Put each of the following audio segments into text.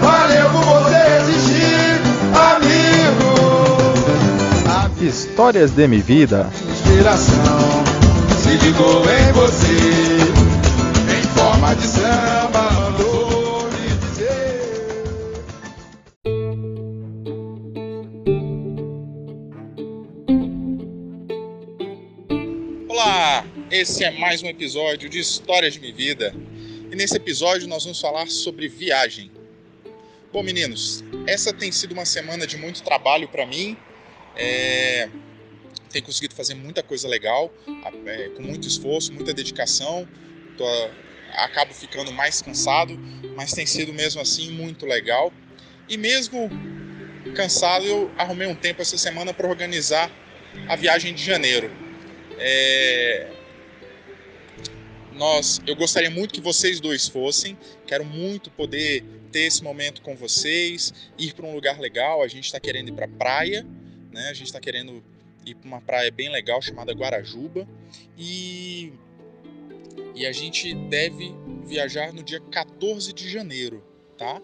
Valeu por você existir, amigo. Histórias de minha vida. Inspiração se ligou em você. Em forma de samba. Olá, esse é mais um episódio de Histórias de Minha Vida. E nesse episódio nós vamos falar sobre viagem. Bom, meninos, essa tem sido uma semana de muito trabalho para mim. É... Tenho conseguido fazer muita coisa legal, é, com muito esforço, muita dedicação. Tô... Acabo ficando mais cansado, mas tem sido mesmo assim muito legal. E mesmo cansado, eu arrumei um tempo essa semana para organizar a viagem de janeiro. É... Nós, eu gostaria muito que vocês dois fossem. Quero muito poder ter esse momento com vocês, ir para um lugar legal. A gente está querendo ir para praia, né? A gente está querendo ir para uma praia bem legal chamada Guarajuba e e a gente deve viajar no dia 14 de janeiro, tá?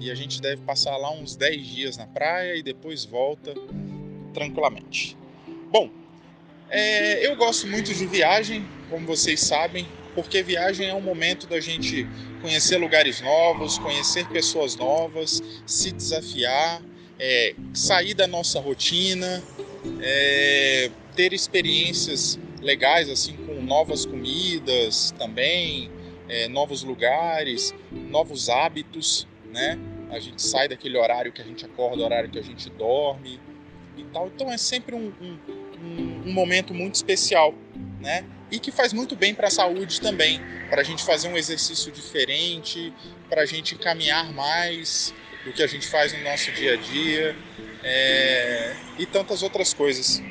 E a gente deve passar lá uns 10 dias na praia e depois volta tranquilamente. Bom, é, eu gosto muito de viagem, como vocês sabem, porque viagem é um momento da gente conhecer lugares novos, conhecer pessoas novas, se desafiar, é, sair da nossa rotina, é, ter experiências legais assim com novas comidas também, é, novos lugares, novos hábitos, né? A gente sai daquele horário que a gente acorda, horário que a gente dorme e tal. Então é sempre um, um um, um momento muito especial, né? E que faz muito bem para a saúde também, para a gente fazer um exercício diferente, para a gente caminhar mais do que a gente faz no nosso dia a dia é... e tantas outras coisas.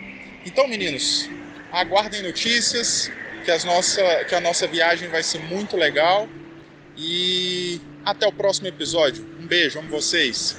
Então, meninos, aguardem notícias, que, as nossa, que a nossa viagem vai ser muito legal e até o próximo episódio. Um beijo, amo vocês.